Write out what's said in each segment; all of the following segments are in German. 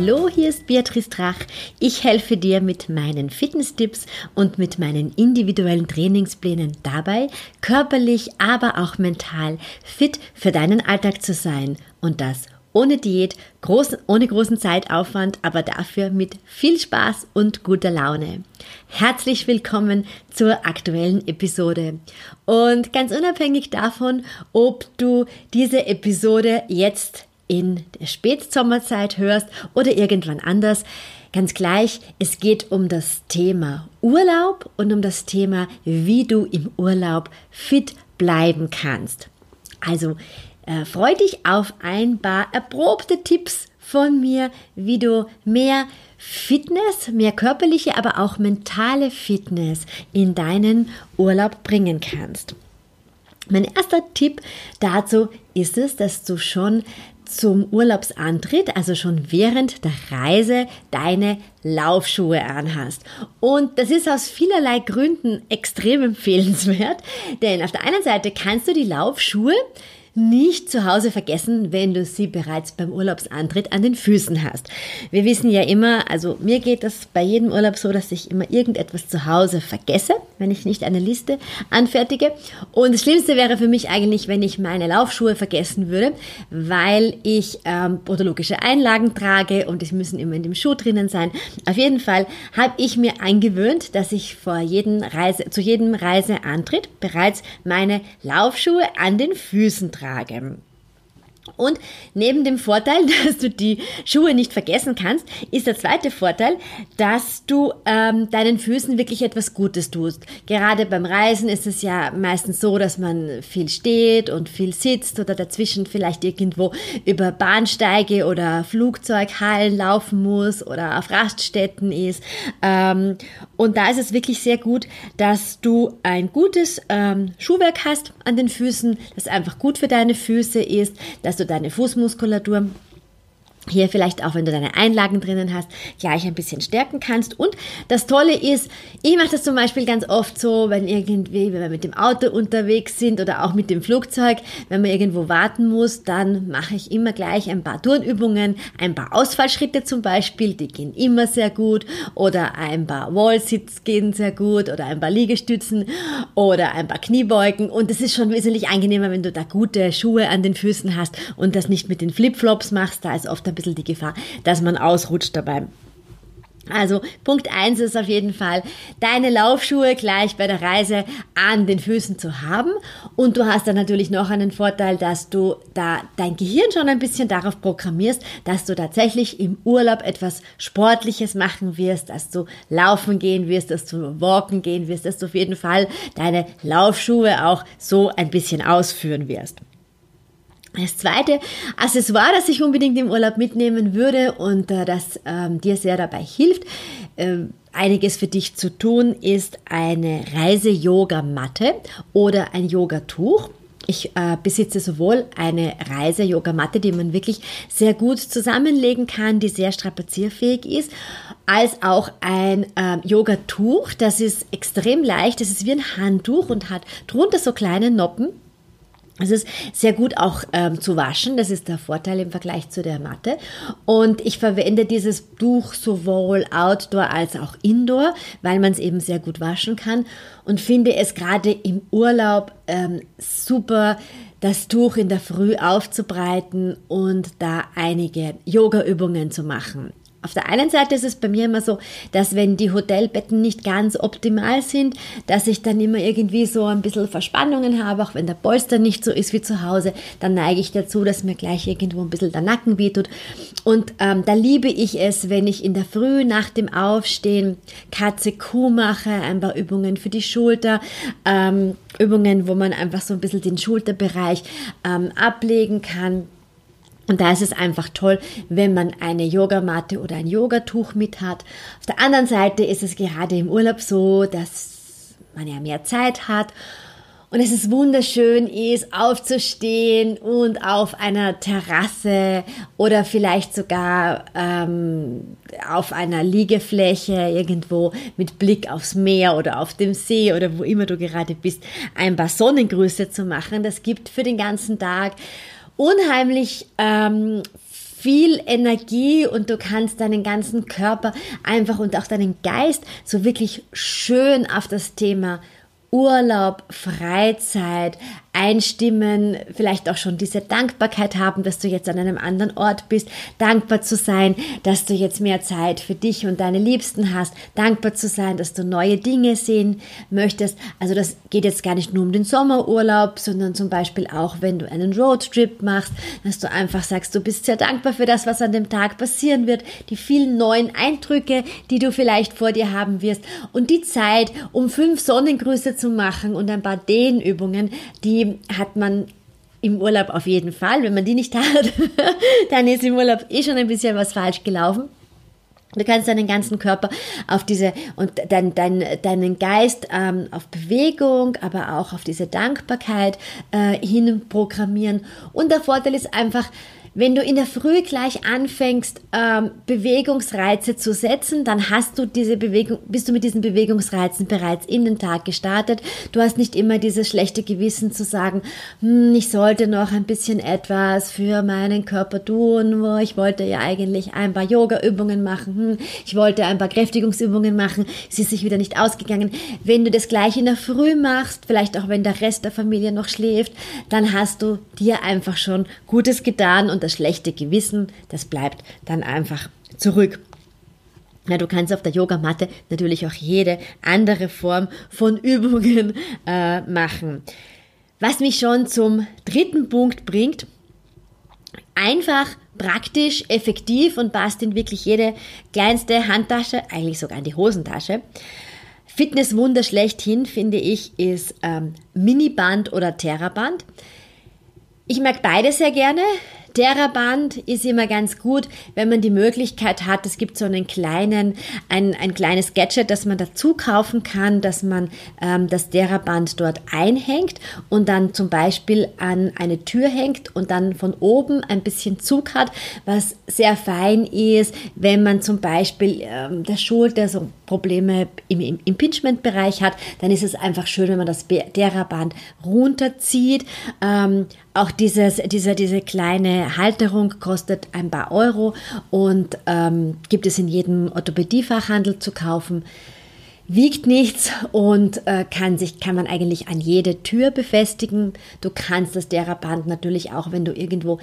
Hallo, hier ist Beatrice Drach. Ich helfe dir mit meinen Fitness-Tipps und mit meinen individuellen Trainingsplänen dabei, körperlich, aber auch mental fit für deinen Alltag zu sein und das ohne Diät, groß, ohne großen Zeitaufwand, aber dafür mit viel Spaß und guter Laune. Herzlich willkommen zur aktuellen Episode. Und ganz unabhängig davon, ob du diese Episode jetzt in der Spätsommerzeit hörst oder irgendwann anders. Ganz gleich, es geht um das Thema Urlaub und um das Thema, wie du im Urlaub fit bleiben kannst. Also äh, freu dich auf ein paar erprobte Tipps von mir, wie du mehr Fitness, mehr körperliche, aber auch mentale Fitness in deinen Urlaub bringen kannst. Mein erster Tipp dazu ist es, dass du schon zum Urlaubsantritt, also schon während der Reise, deine Laufschuhe anhast. Und das ist aus vielerlei Gründen extrem empfehlenswert, denn auf der einen Seite kannst du die Laufschuhe nicht zu Hause vergessen, wenn du sie bereits beim Urlaubsantritt an den Füßen hast. Wir wissen ja immer, also mir geht das bei jedem Urlaub so, dass ich immer irgendetwas zu Hause vergesse, wenn ich nicht eine Liste anfertige. Und das Schlimmste wäre für mich eigentlich, wenn ich meine Laufschuhe vergessen würde, weil ich ähm, podologische Einlagen trage und die müssen immer in dem Schuh drinnen sein. Auf jeden Fall habe ich mir eingewöhnt, dass ich vor jedem Reise, zu jedem Reiseantritt bereits meine Laufschuhe an den Füßen trage tragen. Und neben dem Vorteil, dass du die Schuhe nicht vergessen kannst, ist der zweite Vorteil, dass du ähm, deinen Füßen wirklich etwas Gutes tust. Gerade beim Reisen ist es ja meistens so, dass man viel steht und viel sitzt oder dazwischen vielleicht irgendwo über Bahnsteige oder Flugzeughallen laufen muss oder auf Raststätten ist. Ähm, und da ist es wirklich sehr gut, dass du ein gutes ähm, Schuhwerk hast an den Füßen, das einfach gut für deine Füße ist, dass du deine Fußmuskulatur hier vielleicht auch, wenn du deine Einlagen drinnen hast, gleich ein bisschen stärken kannst. Und das Tolle ist, ich mache das zum Beispiel ganz oft so, wenn irgendwie, wenn wir mit dem Auto unterwegs sind oder auch mit dem Flugzeug, wenn man irgendwo warten muss, dann mache ich immer gleich ein paar Turnübungen, ein paar Ausfallschritte zum Beispiel, die gehen immer sehr gut. Oder ein paar Wallsits gehen sehr gut oder ein paar Liegestützen oder ein paar Kniebeugen. Und es ist schon wesentlich angenehmer, wenn du da gute Schuhe an den Füßen hast und das nicht mit den Flipflops machst, da ist oft ein bisschen die Gefahr, dass man ausrutscht dabei. Also Punkt 1 ist auf jeden Fall, deine Laufschuhe gleich bei der Reise an den Füßen zu haben. Und du hast dann natürlich noch einen Vorteil, dass du da dein Gehirn schon ein bisschen darauf programmierst, dass du tatsächlich im Urlaub etwas Sportliches machen wirst, dass du laufen gehen wirst, dass du walken gehen wirst, dass du auf jeden Fall deine Laufschuhe auch so ein bisschen ausführen wirst. Das zweite Accessoire, das ich unbedingt im Urlaub mitnehmen würde und äh, das ähm, dir sehr dabei hilft, äh, einiges für dich zu tun, ist eine Reise-Yoga-Matte oder ein Yogatuch. Ich äh, besitze sowohl eine Reise-Yoga-Matte, die man wirklich sehr gut zusammenlegen kann, die sehr strapazierfähig ist, als auch ein äh, Yogatuch. Das ist extrem leicht, das ist wie ein Handtuch und hat drunter so kleine Noppen es ist sehr gut auch ähm, zu waschen. Das ist der Vorteil im Vergleich zu der Matte. Und ich verwende dieses Tuch sowohl outdoor als auch indoor, weil man es eben sehr gut waschen kann. Und finde es gerade im Urlaub ähm, super, das Tuch in der Früh aufzubreiten und da einige Yoga-Übungen zu machen. Auf der einen Seite ist es bei mir immer so, dass wenn die Hotelbetten nicht ganz optimal sind, dass ich dann immer irgendwie so ein bisschen Verspannungen habe, auch wenn der Polster nicht so ist wie zu Hause, dann neige ich dazu, dass mir gleich irgendwo ein bisschen der Nacken wehtut. Und ähm, da liebe ich es, wenn ich in der Früh nach dem Aufstehen Katze Kuh mache, ein paar Übungen für die Schulter, ähm, Übungen, wo man einfach so ein bisschen den Schulterbereich ähm, ablegen kann und da ist es einfach toll, wenn man eine Yogamatte oder ein Yogatuch mit hat. Auf der anderen Seite ist es gerade im Urlaub so, dass man ja mehr Zeit hat und es ist wunderschön ist, aufzustehen und auf einer Terrasse oder vielleicht sogar ähm, auf einer Liegefläche irgendwo mit Blick aufs Meer oder auf dem See oder wo immer du gerade bist, ein paar Sonnengrüße zu machen. Das gibt für den ganzen Tag unheimlich ähm, viel Energie und du kannst deinen ganzen Körper einfach und auch deinen Geist so wirklich schön auf das Thema Urlaub, Freizeit, einstimmen, vielleicht auch schon diese Dankbarkeit haben, dass du jetzt an einem anderen Ort bist, dankbar zu sein, dass du jetzt mehr Zeit für dich und deine Liebsten hast, dankbar zu sein, dass du neue Dinge sehen möchtest. Also das geht jetzt gar nicht nur um den Sommerurlaub, sondern zum Beispiel auch, wenn du einen Roadtrip machst, dass du einfach sagst, du bist sehr dankbar für das, was an dem Tag passieren wird, die vielen neuen Eindrücke, die du vielleicht vor dir haben wirst und die Zeit, um fünf Sonnengrüße zu machen und ein paar Dehnübungen, die hat man im Urlaub auf jeden Fall. Wenn man die nicht hat, dann ist im Urlaub eh schon ein bisschen was falsch gelaufen. Du kannst deinen ganzen Körper auf diese und dein, dein, deinen Geist ähm, auf Bewegung, aber auch auf diese Dankbarkeit äh, hin. Und der Vorteil ist einfach, wenn du in der Früh gleich anfängst, ähm, Bewegungsreize zu setzen, dann hast du diese Bewegung, bist du mit diesen Bewegungsreizen bereits in den Tag gestartet. Du hast nicht immer dieses schlechte Gewissen zu sagen, hm, ich sollte noch ein bisschen etwas für meinen Körper tun, ich wollte ja eigentlich ein paar Yoga-Übungen machen, hm, ich wollte ein paar Kräftigungsübungen machen, es ist sich wieder nicht ausgegangen. Wenn du das gleich in der Früh machst, vielleicht auch wenn der Rest der Familie noch schläft, dann hast du dir einfach schon Gutes getan und das das schlechte Gewissen, das bleibt dann einfach zurück. Ja, du kannst auf der Yogamatte natürlich auch jede andere Form von Übungen äh, machen. Was mich schon zum dritten Punkt bringt, einfach, praktisch, effektiv und passt in wirklich jede kleinste Handtasche, eigentlich sogar in die Hosentasche. Fitnesswunder schlechthin, finde ich, ist ähm, Miniband oder Terraband. Ich mag beide sehr gerne. Theraband ist immer ganz gut, wenn man die Möglichkeit hat. Es gibt so einen kleinen, ein, ein kleines Gadget, das man dazu kaufen kann, dass man ähm, das Theraband dort einhängt und dann zum Beispiel an eine Tür hängt und dann von oben ein bisschen Zug hat, was sehr fein ist, wenn man zum Beispiel ähm, der Schulter so Probleme im, im Impingement-Bereich hat, dann ist es einfach schön, wenn man das Theraband runterzieht. Ähm, auch dieses, diese, diese kleine Halterung kostet ein paar Euro und ähm, gibt es in jedem Orthopädiefachhandel zu kaufen. Wiegt nichts und äh, kann sich kann man eigentlich an jede Tür befestigen. Du kannst das Theraband natürlich auch, wenn du irgendwo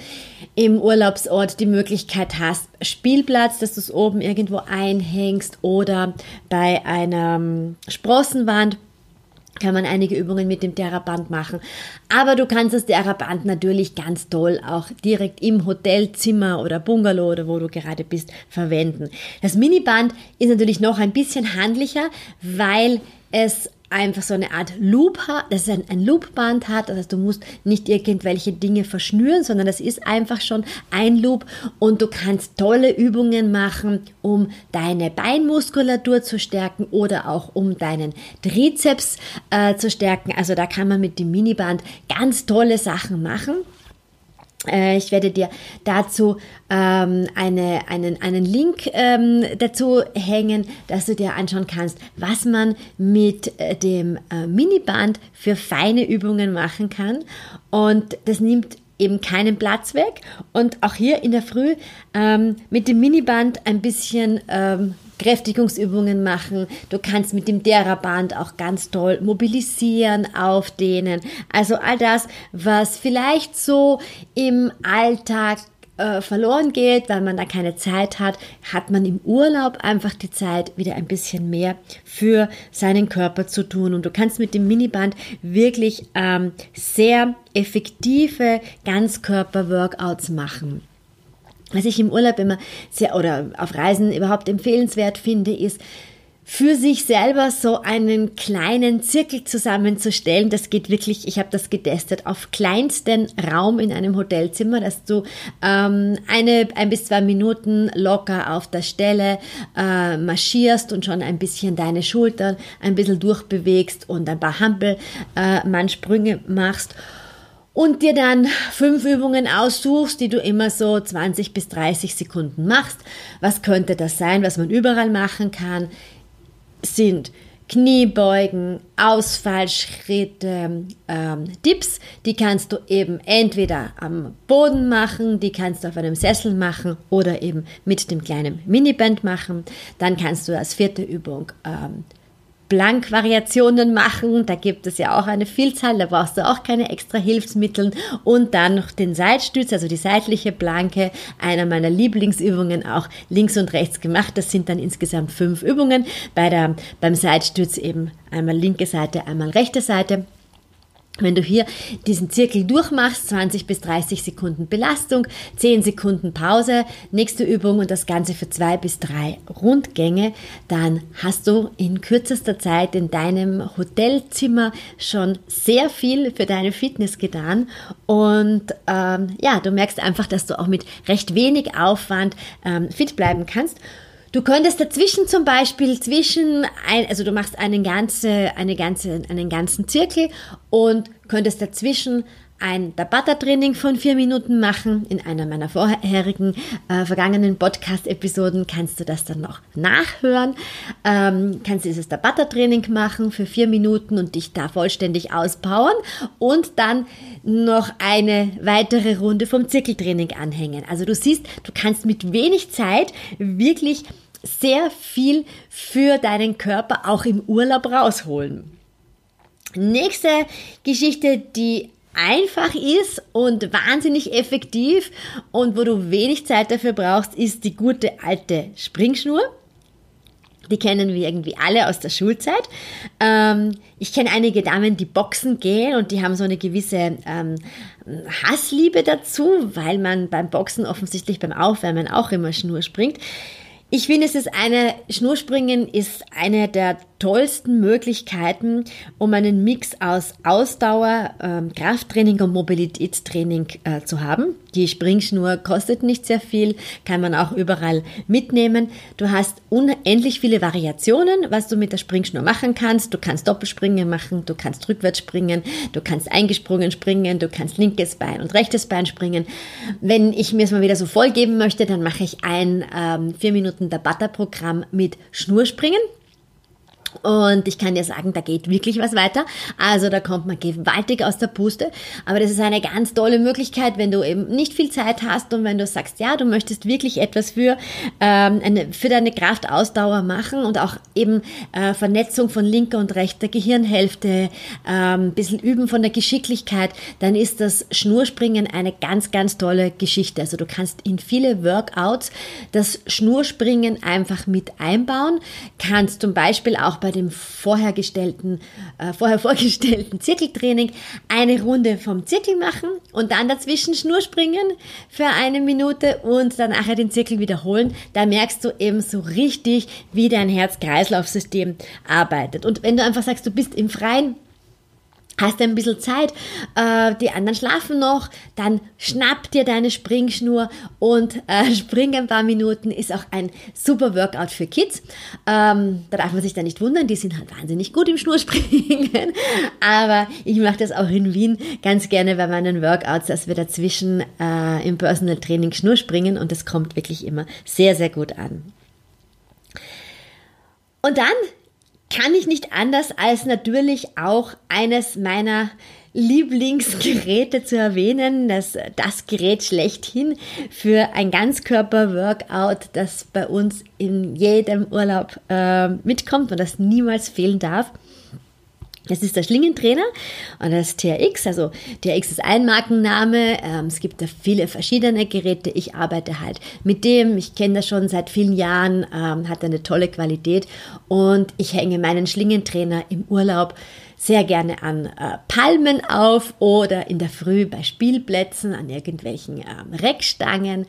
im Urlaubsort die Möglichkeit hast, Spielplatz, dass du es oben irgendwo einhängst oder bei einer ähm, Sprossenwand kann man einige Übungen mit dem Theraband machen. Aber du kannst das Theraband natürlich ganz toll auch direkt im Hotelzimmer oder Bungalow oder wo du gerade bist verwenden. Das Miniband ist natürlich noch ein bisschen handlicher, weil es einfach so eine Art Loop hat, dass es ein, ein Loopband hat. Das heißt, du musst nicht irgendwelche Dinge verschnüren, sondern das ist einfach schon ein Loop und du kannst tolle Übungen machen, um deine Beinmuskulatur zu stärken oder auch um deinen Trizeps äh, zu stärken. Also da kann man mit dem Miniband ganz tolle Sachen machen. Äh, ich werde dir dazu ähm, eine, einen, einen Link ähm, dazu hängen, dass du dir anschauen kannst, was man mit äh, dem äh, Miniband für feine Übungen machen kann. Und das nimmt eben keinen Platz weg. Und auch hier in der Früh ähm, mit dem Miniband ein bisschen ähm, Kräftigungsübungen machen. Du kannst mit dem Theraband auch ganz toll mobilisieren, aufdehnen. Also all das, was vielleicht so im Alltag äh, verloren geht, weil man da keine Zeit hat, hat man im Urlaub einfach die Zeit, wieder ein bisschen mehr für seinen Körper zu tun. Und du kannst mit dem Miniband wirklich ähm, sehr effektive Ganzkörper-Workouts machen. Was ich im Urlaub immer sehr oder auf Reisen überhaupt empfehlenswert finde, ist, für sich selber so einen kleinen Zirkel zusammenzustellen. Das geht wirklich, ich habe das getestet, auf kleinsten Raum in einem Hotelzimmer, dass du ähm, eine, ein bis zwei Minuten locker auf der Stelle äh, marschierst und schon ein bisschen deine Schultern ein bisschen durchbewegst und ein paar Hampelmannsprünge äh, machst und dir dann fünf Übungen aussuchst, die du immer so 20 bis 30 Sekunden machst. Was könnte das sein, was man überall machen kann? sind Kniebeugen, Ausfallschritte, ähm, Dips, die kannst du eben entweder am Boden machen, die kannst du auf einem Sessel machen oder eben mit dem kleinen Miniband machen. Dann kannst du als vierte Übung ähm, Blankvariationen machen. Da gibt es ja auch eine Vielzahl, da brauchst du auch keine extra Hilfsmittel. Und dann noch den Seitstütz, also die seitliche Planke, einer meiner Lieblingsübungen auch links und rechts gemacht. Das sind dann insgesamt fünf Übungen. Bei der, beim Seitstütz eben einmal linke Seite, einmal rechte Seite. Wenn du hier diesen Zirkel durchmachst, 20 bis 30 Sekunden Belastung, 10 Sekunden Pause, nächste Übung und das Ganze für zwei bis drei Rundgänge, dann hast du in kürzester Zeit in deinem Hotelzimmer schon sehr viel für deine Fitness getan und ähm, ja, du merkst einfach, dass du auch mit recht wenig Aufwand ähm, fit bleiben kannst. Du könntest dazwischen zum Beispiel zwischen, ein, also du machst einen, ganze, eine ganze, einen ganzen Zirkel und könntest dazwischen ein Tabata-Training von vier Minuten machen. In einer meiner vorherigen äh, vergangenen Podcast-Episoden kannst du das dann noch nachhören. Ähm, kannst dieses Tabata-Training machen für vier Minuten und dich da vollständig auspowern und dann noch eine weitere Runde vom Zirkeltraining anhängen. Also du siehst, du kannst mit wenig Zeit wirklich sehr viel für deinen Körper auch im Urlaub rausholen. Nächste Geschichte, die einfach ist und wahnsinnig effektiv und wo du wenig Zeit dafür brauchst, ist die gute alte Springschnur. Die kennen wir irgendwie alle aus der Schulzeit. Ähm, ich kenne einige Damen, die boxen gehen und die haben so eine gewisse ähm, Hassliebe dazu, weil man beim Boxen offensichtlich beim Aufwärmen auch immer Schnur springt. Ich finde, es ist eine, Schnurspringen ist eine der tollsten Möglichkeiten, um einen Mix aus Ausdauer, ähm, Krafttraining und Mobilitätstraining äh, zu haben. Die Springschnur kostet nicht sehr viel, kann man auch überall mitnehmen. Du hast unendlich viele Variationen, was du mit der Springschnur machen kannst. Du kannst Doppelspringen machen, du kannst rückwärts springen, du kannst eingesprungen springen, du kannst linkes Bein und rechtes Bein springen. Wenn ich mir es mal wieder so voll geben möchte, dann mache ich ein ähm, 4 Minuten Tabata-Programm mit Schnurspringen. Und ich kann dir sagen, da geht wirklich was weiter. Also da kommt man gewaltig aus der Puste. Aber das ist eine ganz tolle Möglichkeit, wenn du eben nicht viel Zeit hast und wenn du sagst, ja, du möchtest wirklich etwas für, ähm, eine, für deine Kraftausdauer machen und auch eben äh, Vernetzung von linker und rechter Gehirnhälfte, ähm, bisschen üben von der Geschicklichkeit, dann ist das Schnurspringen eine ganz, ganz tolle Geschichte. Also du kannst in viele Workouts das Schnurspringen einfach mit einbauen, kannst zum Beispiel auch bei bei dem vorher, äh, vorher vorgestellten Zirkeltraining eine Runde vom Zirkel machen und dann dazwischen Schnur springen für eine Minute und dann nachher den Zirkel wiederholen. Da merkst du eben so richtig, wie dein Herz-Kreislauf-System arbeitet. Und wenn du einfach sagst, du bist im Freien, hast ein bisschen Zeit, äh, die anderen schlafen noch, dann schnapp dir deine Springschnur und äh, spring ein paar Minuten, ist auch ein super Workout für Kids. Ähm, da darf man sich da nicht wundern, die sind halt wahnsinnig gut im Schnurspringen, aber ich mache das auch in Wien ganz gerne bei meinen Workouts, dass wir dazwischen äh, im Personal Training Schnurspringen. Und das kommt wirklich immer sehr, sehr gut an. Und dann kann ich nicht anders als natürlich auch eines meiner Lieblingsgeräte zu erwähnen, das, das Gerät schlechthin für ein Ganzkörper-Workout, das bei uns in jedem Urlaub äh, mitkommt und das niemals fehlen darf. Das ist der Schlingentrainer und das TRX. Also TRX ist ein Markenname. Ähm, es gibt da viele verschiedene Geräte. Ich arbeite halt mit dem. Ich kenne das schon seit vielen Jahren, ähm, hat eine tolle Qualität und ich hänge meinen Schlingentrainer im Urlaub sehr gerne an äh, Palmen auf oder in der Früh bei Spielplätzen, an irgendwelchen ähm, Reckstangen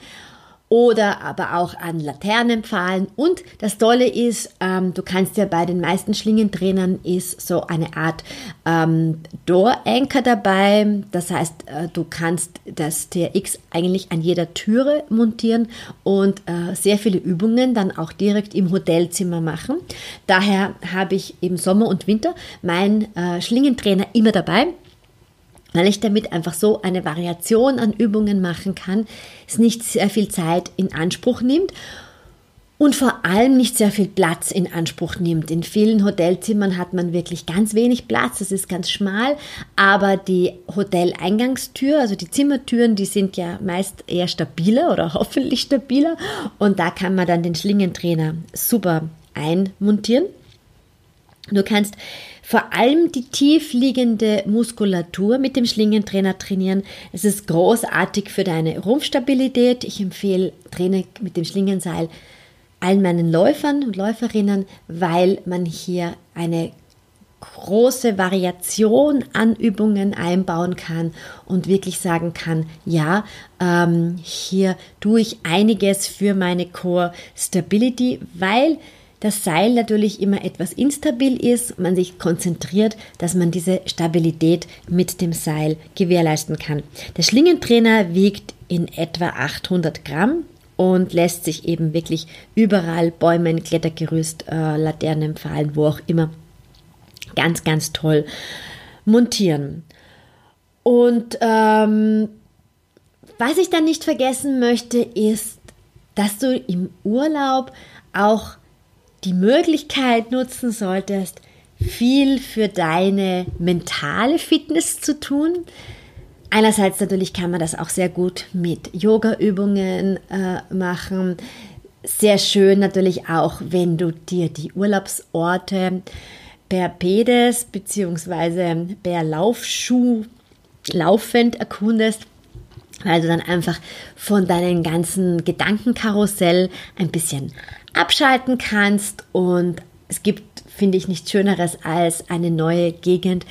oder aber auch an Laternenpfahlen. Und das Tolle ist, ähm, du kannst ja bei den meisten Schlingentrainern ist so eine Art ähm, Door-Anchor dabei. Das heißt, äh, du kannst das TRX eigentlich an jeder Türe montieren und äh, sehr viele Übungen dann auch direkt im Hotelzimmer machen. Daher habe ich im Sommer und Winter meinen äh, Schlingentrainer immer dabei weil ich damit einfach so eine Variation an Übungen machen kann, es nicht sehr viel Zeit in Anspruch nimmt und vor allem nicht sehr viel Platz in Anspruch nimmt. In vielen Hotelzimmern hat man wirklich ganz wenig Platz, es ist ganz schmal, aber die Hoteleingangstür, also die Zimmertüren, die sind ja meist eher stabiler oder hoffentlich stabiler und da kann man dann den Schlingentrainer super einmontieren. Du kannst vor allem die tiefliegende Muskulatur mit dem Schlingentrainer trainieren. Es ist großartig für deine Rumpfstabilität. Ich empfehle Training mit dem Schlingenseil allen meinen Läufern und Läuferinnen, weil man hier eine große Variation an Übungen einbauen kann und wirklich sagen kann, ja, ähm, hier tue ich einiges für meine Core Stability, weil das Seil natürlich immer etwas instabil ist, man sich konzentriert, dass man diese Stabilität mit dem Seil gewährleisten kann. Der Schlingentrainer wiegt in etwa 800 Gramm und lässt sich eben wirklich überall Bäumen, Klettergerüst, äh, Laternen, Pfahlen, wo auch immer ganz, ganz toll montieren. Und ähm, was ich dann nicht vergessen möchte, ist, dass du im Urlaub auch die Möglichkeit nutzen solltest, viel für deine mentale Fitness zu tun. Einerseits natürlich kann man das auch sehr gut mit Yoga-Übungen äh, machen. Sehr schön natürlich auch, wenn du dir die Urlaubsorte per Pedes bzw. per Laufschuh laufend erkundest weil du dann einfach von deinem ganzen Gedankenkarussell ein bisschen abschalten kannst und es gibt, finde ich, nichts Schöneres als eine neue Gegend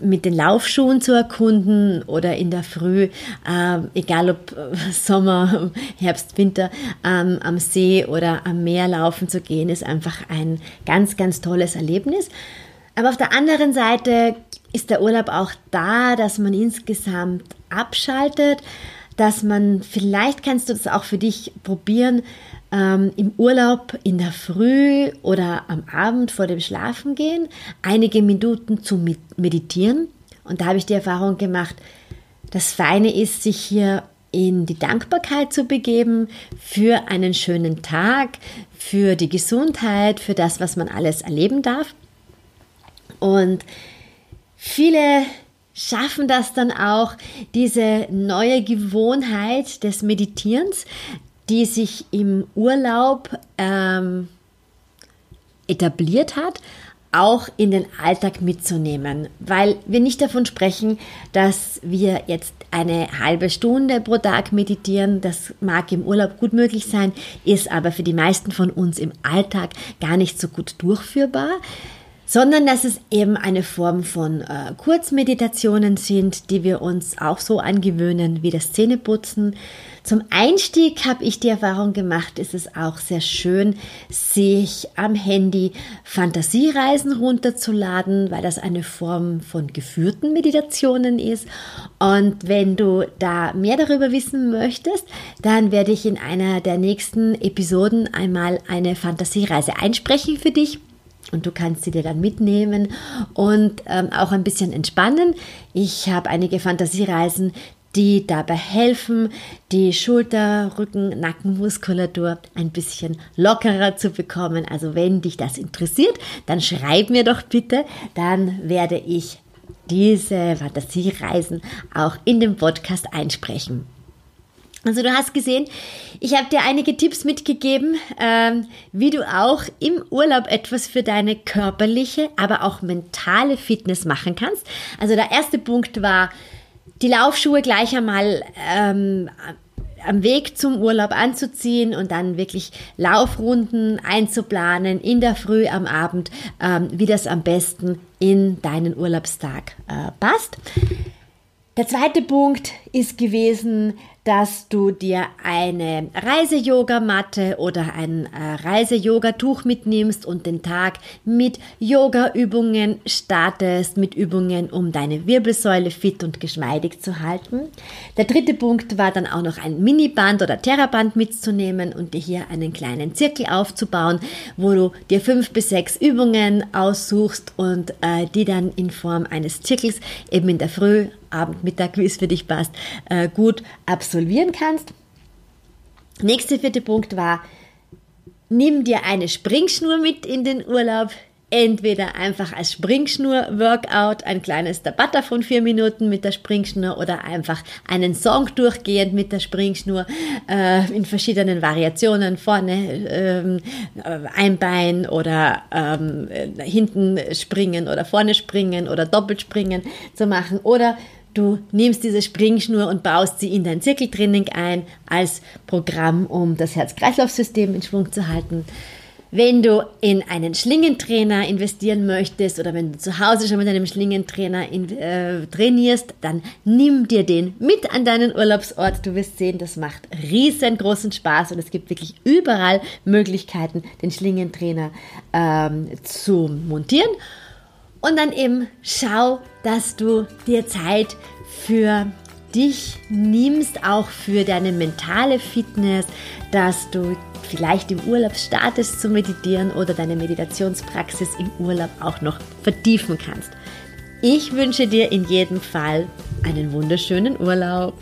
mit den Laufschuhen zu erkunden oder in der Früh, äh, egal ob äh, Sommer, Herbst, Winter, ähm, am See oder am Meer laufen zu gehen, ist einfach ein ganz, ganz tolles Erlebnis. Aber auf der anderen Seite ist der Urlaub auch da, dass man insgesamt abschaltet, dass man, vielleicht kannst du das auch für dich probieren, ähm, im Urlaub in der Früh oder am Abend vor dem Schlafengehen einige Minuten zu meditieren. Und da habe ich die Erfahrung gemacht, das Feine ist, sich hier in die Dankbarkeit zu begeben für einen schönen Tag, für die Gesundheit, für das, was man alles erleben darf. Und viele schaffen das dann auch, diese neue Gewohnheit des Meditierens, die sich im Urlaub ähm, etabliert hat, auch in den Alltag mitzunehmen, weil wir nicht davon sprechen, dass wir jetzt eine halbe Stunde pro Tag meditieren. Das mag im Urlaub gut möglich sein, ist aber für die meisten von uns im Alltag gar nicht so gut durchführbar sondern dass es eben eine Form von äh, Kurzmeditationen sind, die wir uns auch so angewöhnen wie das Zähneputzen. Zum Einstieg habe ich die Erfahrung gemacht, ist es auch sehr schön, sich am Handy Fantasiereisen runterzuladen, weil das eine Form von geführten Meditationen ist. Und wenn du da mehr darüber wissen möchtest, dann werde ich in einer der nächsten Episoden einmal eine Fantasiereise einsprechen für dich und du kannst sie dir dann mitnehmen und ähm, auch ein bisschen entspannen. Ich habe einige Fantasiereisen, die dabei helfen, die Schulter, Rücken, Nackenmuskulatur ein bisschen lockerer zu bekommen. Also wenn dich das interessiert, dann schreib mir doch bitte, dann werde ich diese Fantasiereisen auch in dem Podcast einsprechen. Also du hast gesehen, ich habe dir einige Tipps mitgegeben, ähm, wie du auch im Urlaub etwas für deine körperliche, aber auch mentale Fitness machen kannst. Also der erste Punkt war, die Laufschuhe gleich einmal ähm, am Weg zum Urlaub anzuziehen und dann wirklich Laufrunden einzuplanen in der Früh, am Abend, ähm, wie das am besten in deinen Urlaubstag äh, passt. Der zweite Punkt ist gewesen, dass du dir eine Reise-Yoga-Matte oder ein äh, Reise-Yoga-Tuch mitnimmst und den Tag mit Yoga-Übungen startest, mit Übungen, um deine Wirbelsäule fit und geschmeidig zu halten. Der dritte Punkt war dann auch noch ein Miniband oder Terraband mitzunehmen und dir hier einen kleinen Zirkel aufzubauen, wo du dir fünf bis sechs Übungen aussuchst und äh, die dann in Form eines Zirkels eben in der Früh Abend, Mittag, wie es für dich passt, äh, gut absolvieren kannst. Nächster vierte Punkt war, nimm dir eine Springschnur mit in den Urlaub. Entweder einfach als Springschnur-Workout, ein kleines Tabata von vier Minuten mit der Springschnur oder einfach einen Song durchgehend mit der Springschnur äh, in verschiedenen Variationen, vorne ähm, ein Bein oder ähm, hinten springen oder vorne springen oder doppelt springen zu machen. Oder Du nimmst diese Springschnur und baust sie in dein Zirkeltraining ein als Programm, um das Herz-Kreislauf-System in Schwung zu halten. Wenn du in einen Schlingentrainer investieren möchtest oder wenn du zu Hause schon mit einem Schlingentrainer in, äh, trainierst, dann nimm dir den mit an deinen Urlaubsort. Du wirst sehen, das macht riesengroßen Spaß und es gibt wirklich überall Möglichkeiten, den Schlingentrainer ähm, zu montieren. Und dann eben schau, dass du dir Zeit für dich nimmst, auch für deine mentale Fitness, dass du vielleicht im Urlaub startest zu meditieren oder deine Meditationspraxis im Urlaub auch noch vertiefen kannst. Ich wünsche dir in jedem Fall einen wunderschönen Urlaub.